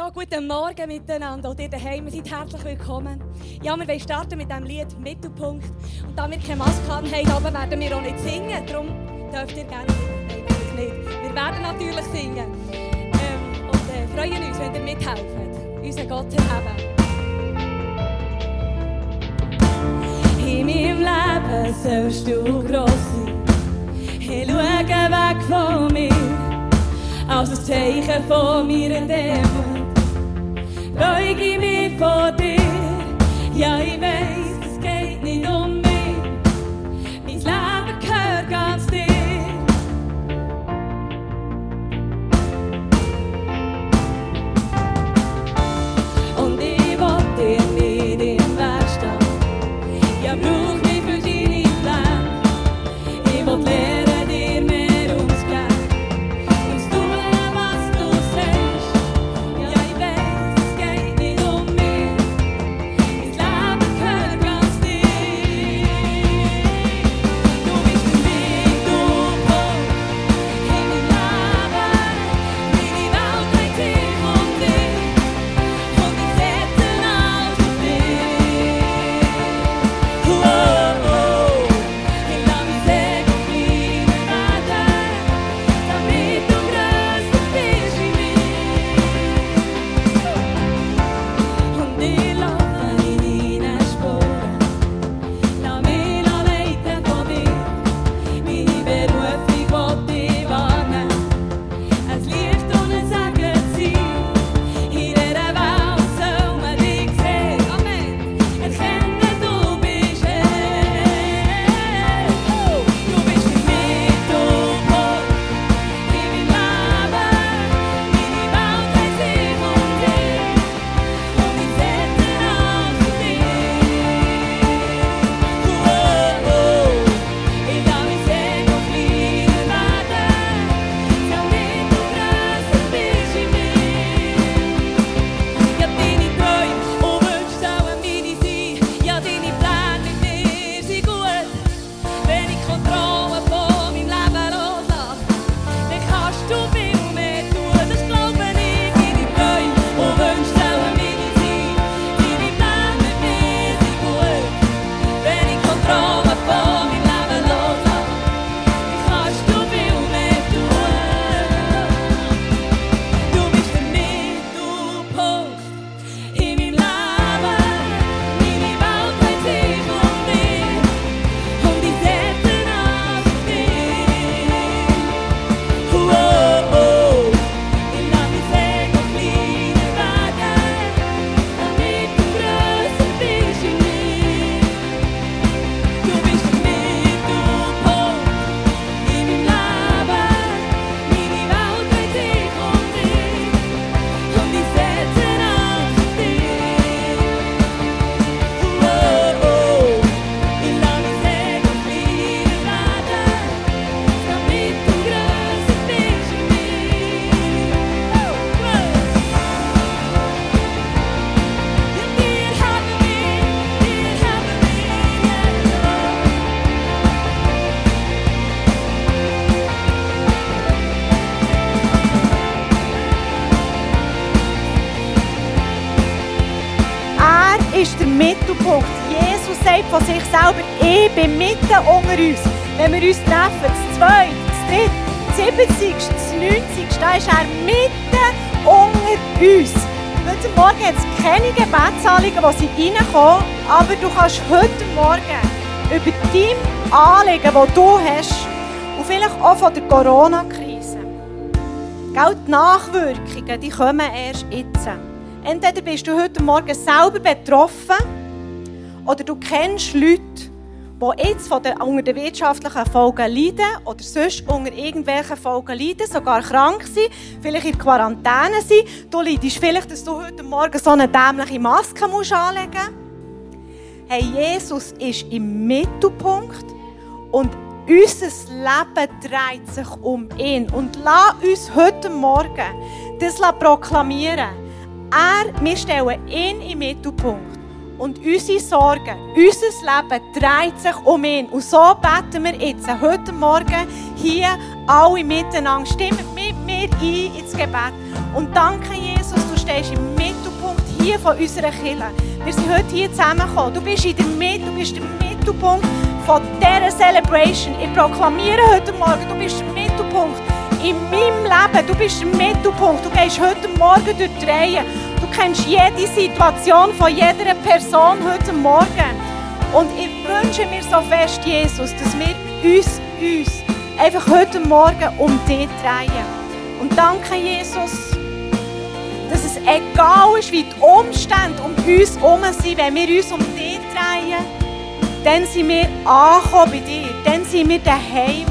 Ja, guten Morgen miteinander. Und ihr daheim seid herzlich willkommen. Ja, wir wollen starten mit dem Lied Mittelpunkt. Und da wir keine Maske haben, oben werden wir auch nicht singen. Darum dürft ihr gerne singen. Nein, natürlich nicht. Wir werden natürlich singen. Ähm, und äh, freuen uns, wenn ihr mithelft. Unseren Gott erheben. In meinem Leben sollst du gross sein. Ich schaue weg von mir. Als ein Zeichen von meiner Demut. Beuge mich vor dir. Ja, ich weiß, von sich selber, ich bin mitten unter uns. Wenn wir uns treffen, das Zweite, das Dritte, das Siebzigste, das Neunzigste, da ist er mitten unter uns. Heute Morgen hat es keine Gebetsanliegen, die reinkommen, aber du kannst heute Morgen über dein Anliegen, das du hast, und vielleicht auch von der Corona-Krise, die Nachwirkungen, die kommen erst jetzt. Entweder bist du heute Morgen selber betroffen oder du kennst Leute, die jetzt von den, unter den wirtschaftlichen Folgen leiden oder sonst unter irgendwelchen Folgen leiden, sogar krank sind, vielleicht in Quarantäne sind. Du leidest vielleicht, dass du heute Morgen so eine dämliche Maske musst anlegen musst. Hey, Jesus ist im Mittelpunkt und unser Leben dreht sich um ihn. Und lass uns heute Morgen das proklamieren. Er, wir stellen ihn im Mittelpunkt. Und unsere Sorgen, unser Leben dreht sich um ihn. Und so beten wir jetzt heute Morgen hier alle miteinander. Stimmt mit mir ein ins Gebet. Und danke, Jesus, du stehst im Mittelpunkt hier von unserer Kirche. Wir sind heute hier zusammengekommen. Du bist in der Mitte, du bist der Mittelpunkt von dieser Celebration. Ich proklamiere heute Morgen, du bist der Mittelpunkt in meinem Leben. Du bist der Mittelpunkt. Du gehst heute Morgen durch die Reihe. Kennst jede Situation von jeder Person heute Morgen. Und ich wünsche mir so fest, Jesus, dass wir uns, uns einfach heute Morgen um dich drehen. Und danke, Jesus, dass es egal ist, wie die Umstände um uns herum sind, wenn wir uns um dich drehen, dann sind wir angekommen bei dir, dann sind wir daheim,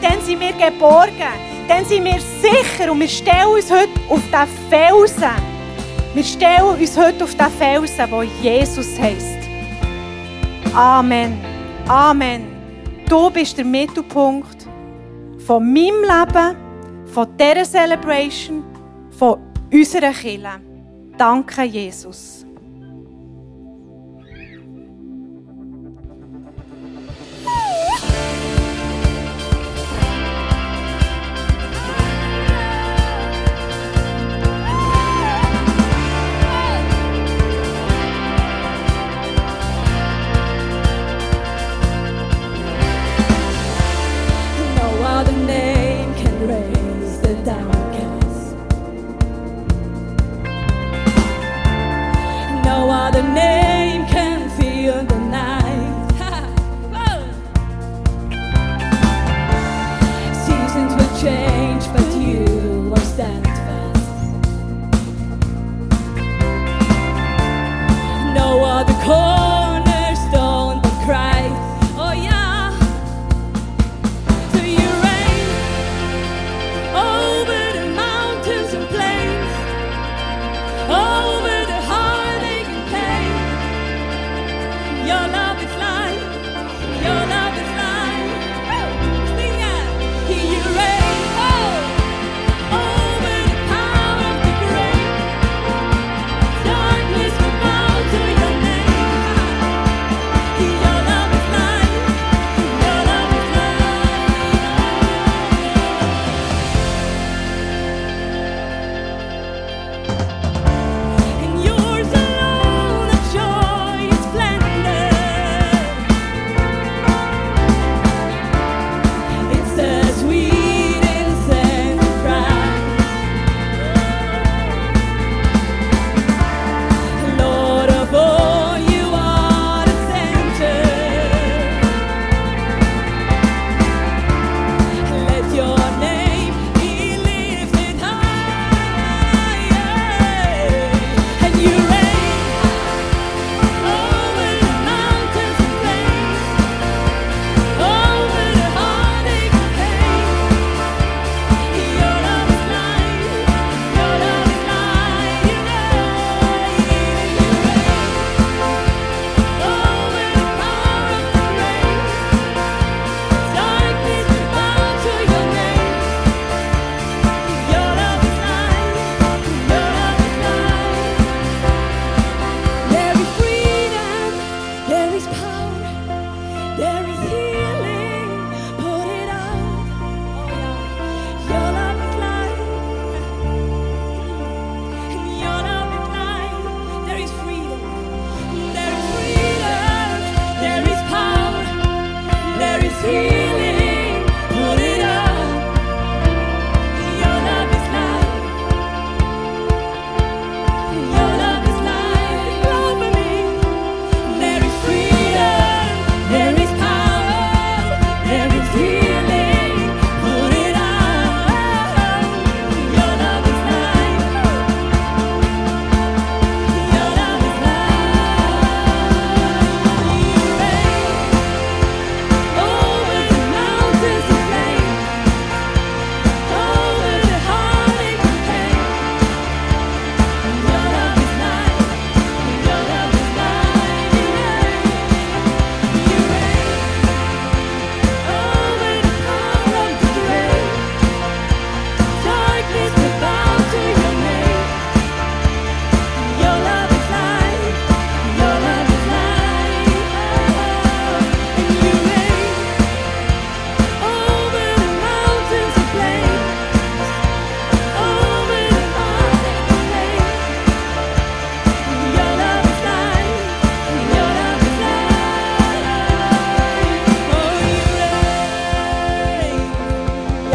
dann sind wir geborgen, dann sind wir sicher und wir stellen uns heute auf den Felsen. Wir stellen uns heute auf den Felsen, wo Jesus heißt. Amen. Amen. Du bist der Mittelpunkt von meinem Leben, von dieser Celebration, von unserer Kirche. Danke, Jesus.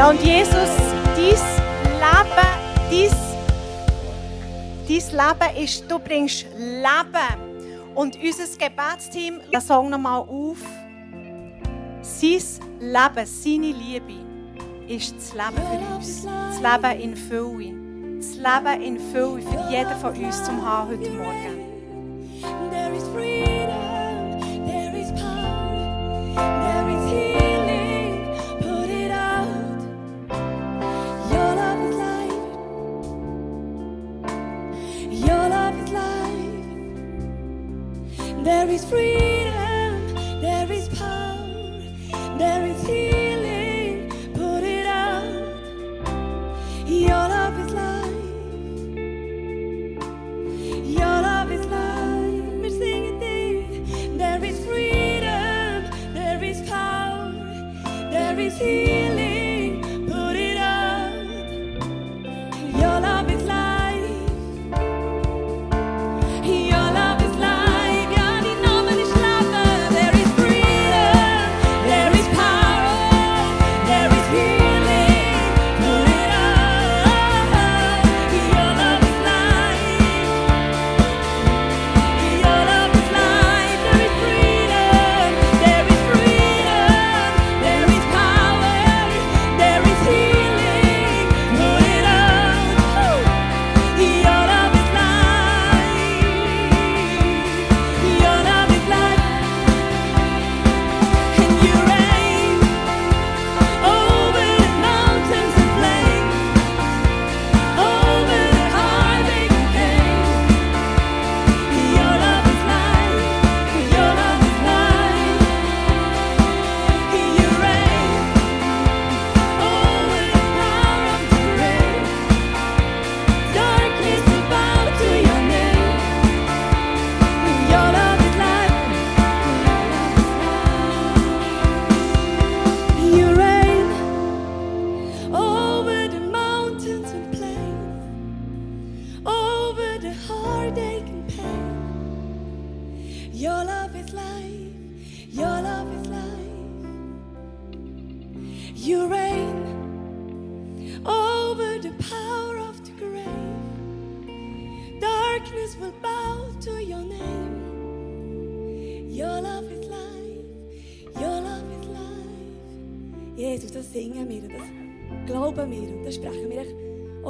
Und Jesus, dies Leben, dies, dies Leben ist, du bringst Leben. Und unser Gebetsteam, ich sage nochmal auf, sein Leben, seine Liebe ist das Leben für uns. Das Leben in Fülle. Das Leben in Fülle für jeden von uns zum Haben heute Morgen. there is freedom.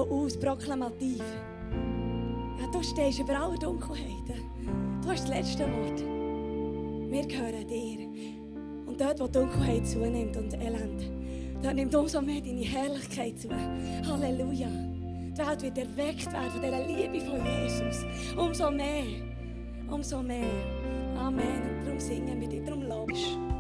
aus, proklamativ. Ja, du stehst über alle Dunkelheiten. Du hast das letzte Wort. Wir gehören dir. Und dort, wo Dunkelheit zunimmt und Elend, dort nimmt umso mehr deine Herrlichkeit zu. Halleluja. Die Welt wird erweckt werden von dieser Liebe von Jesus. Umso mehr. Umso mehr. Amen. Und darum singen wir dich, darum lobst du.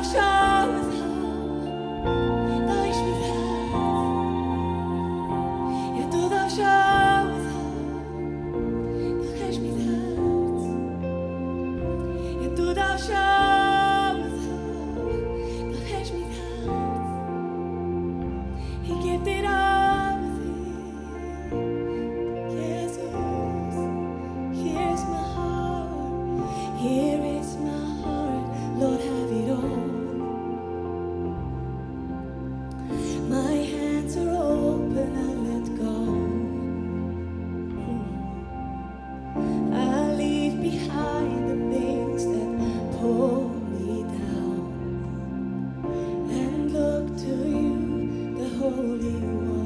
of Shah. holy one.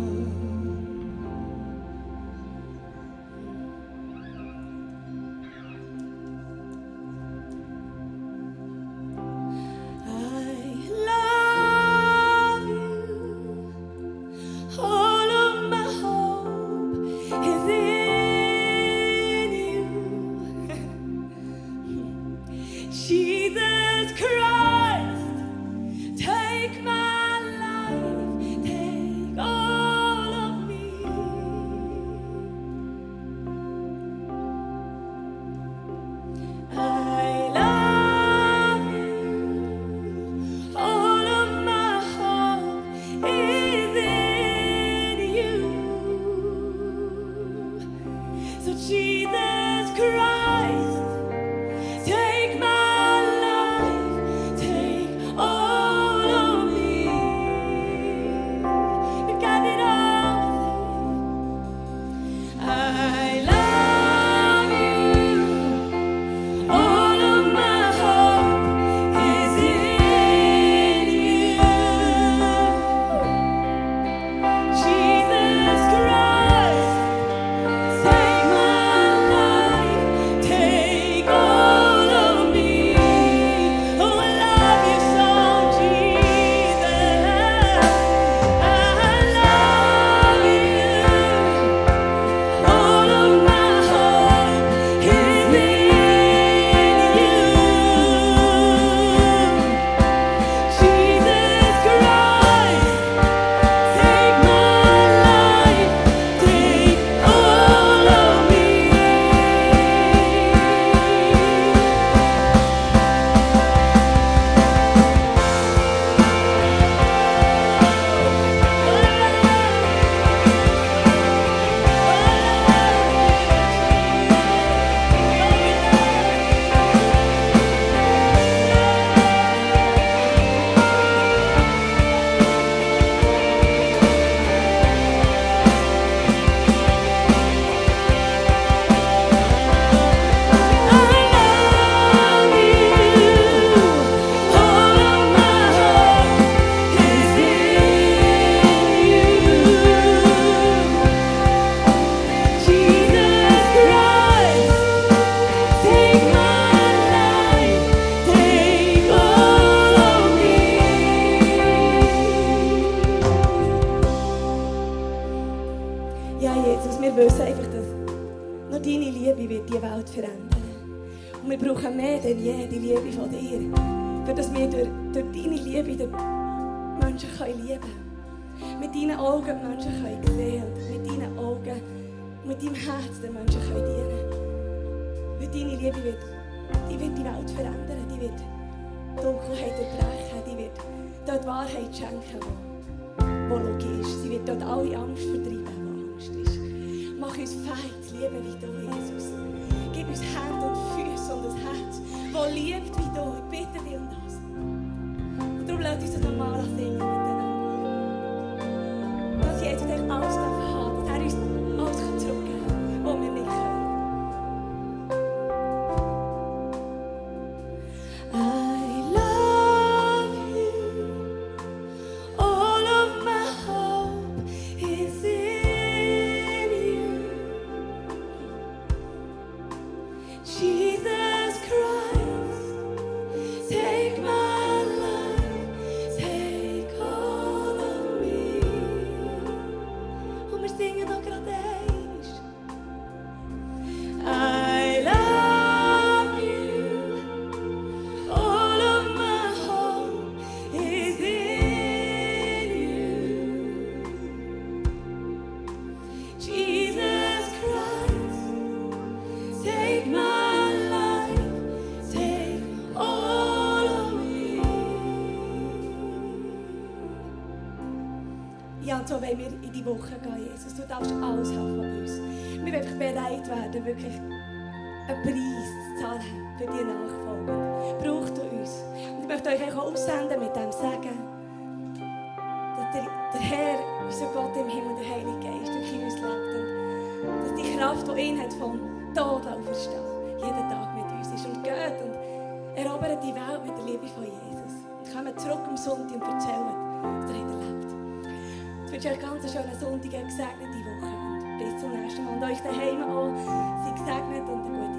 Menschen können dienen Weil deine Liebe wird, die, wird die Welt verändern, die wird Dunkelheit erbrechen, die wird dort Wahrheit schenken, wo, wo Logik ist. Sie wird dort alle Angst vertreiben, wo Angst ist. Mach uns fähig liebe wie du, Jesus. Gib uns Hände und Füße und ein Herz, das liebt wie du. Ich bitte dich um das. Und darum lasst uns das normal singen miteinander. Dass jeder denkt, alles darf Jesus. Und so wollen wir in die Woche gehen, Jesus. Du darfst alles haben von uns. Wir wollen bereit werden, wirklich einen Preis zu zahlen für die Nachfolger. Braucht ihr uns. Und ich möchte euch auch aussenden mit dem Sagen, dass der, der Herr, unser Gott im Himmel, der Heilige Geist, durch uns lebt. Und dass die Kraft, die ihn hat, vom Tod auferstehen, jeden Tag mit uns ist. Und geht und erobert die Welt mit der Liebe von Jesus. Und kommen zurück am Sonntag und erzählen, dass er wieder lebt. Ich wünsche euch ganz einen schönen Sonntag, eine gesegnete Woche und bis zum nächsten Mal. Und euch daheim auch, seid gesegnet und eine gute Zeit.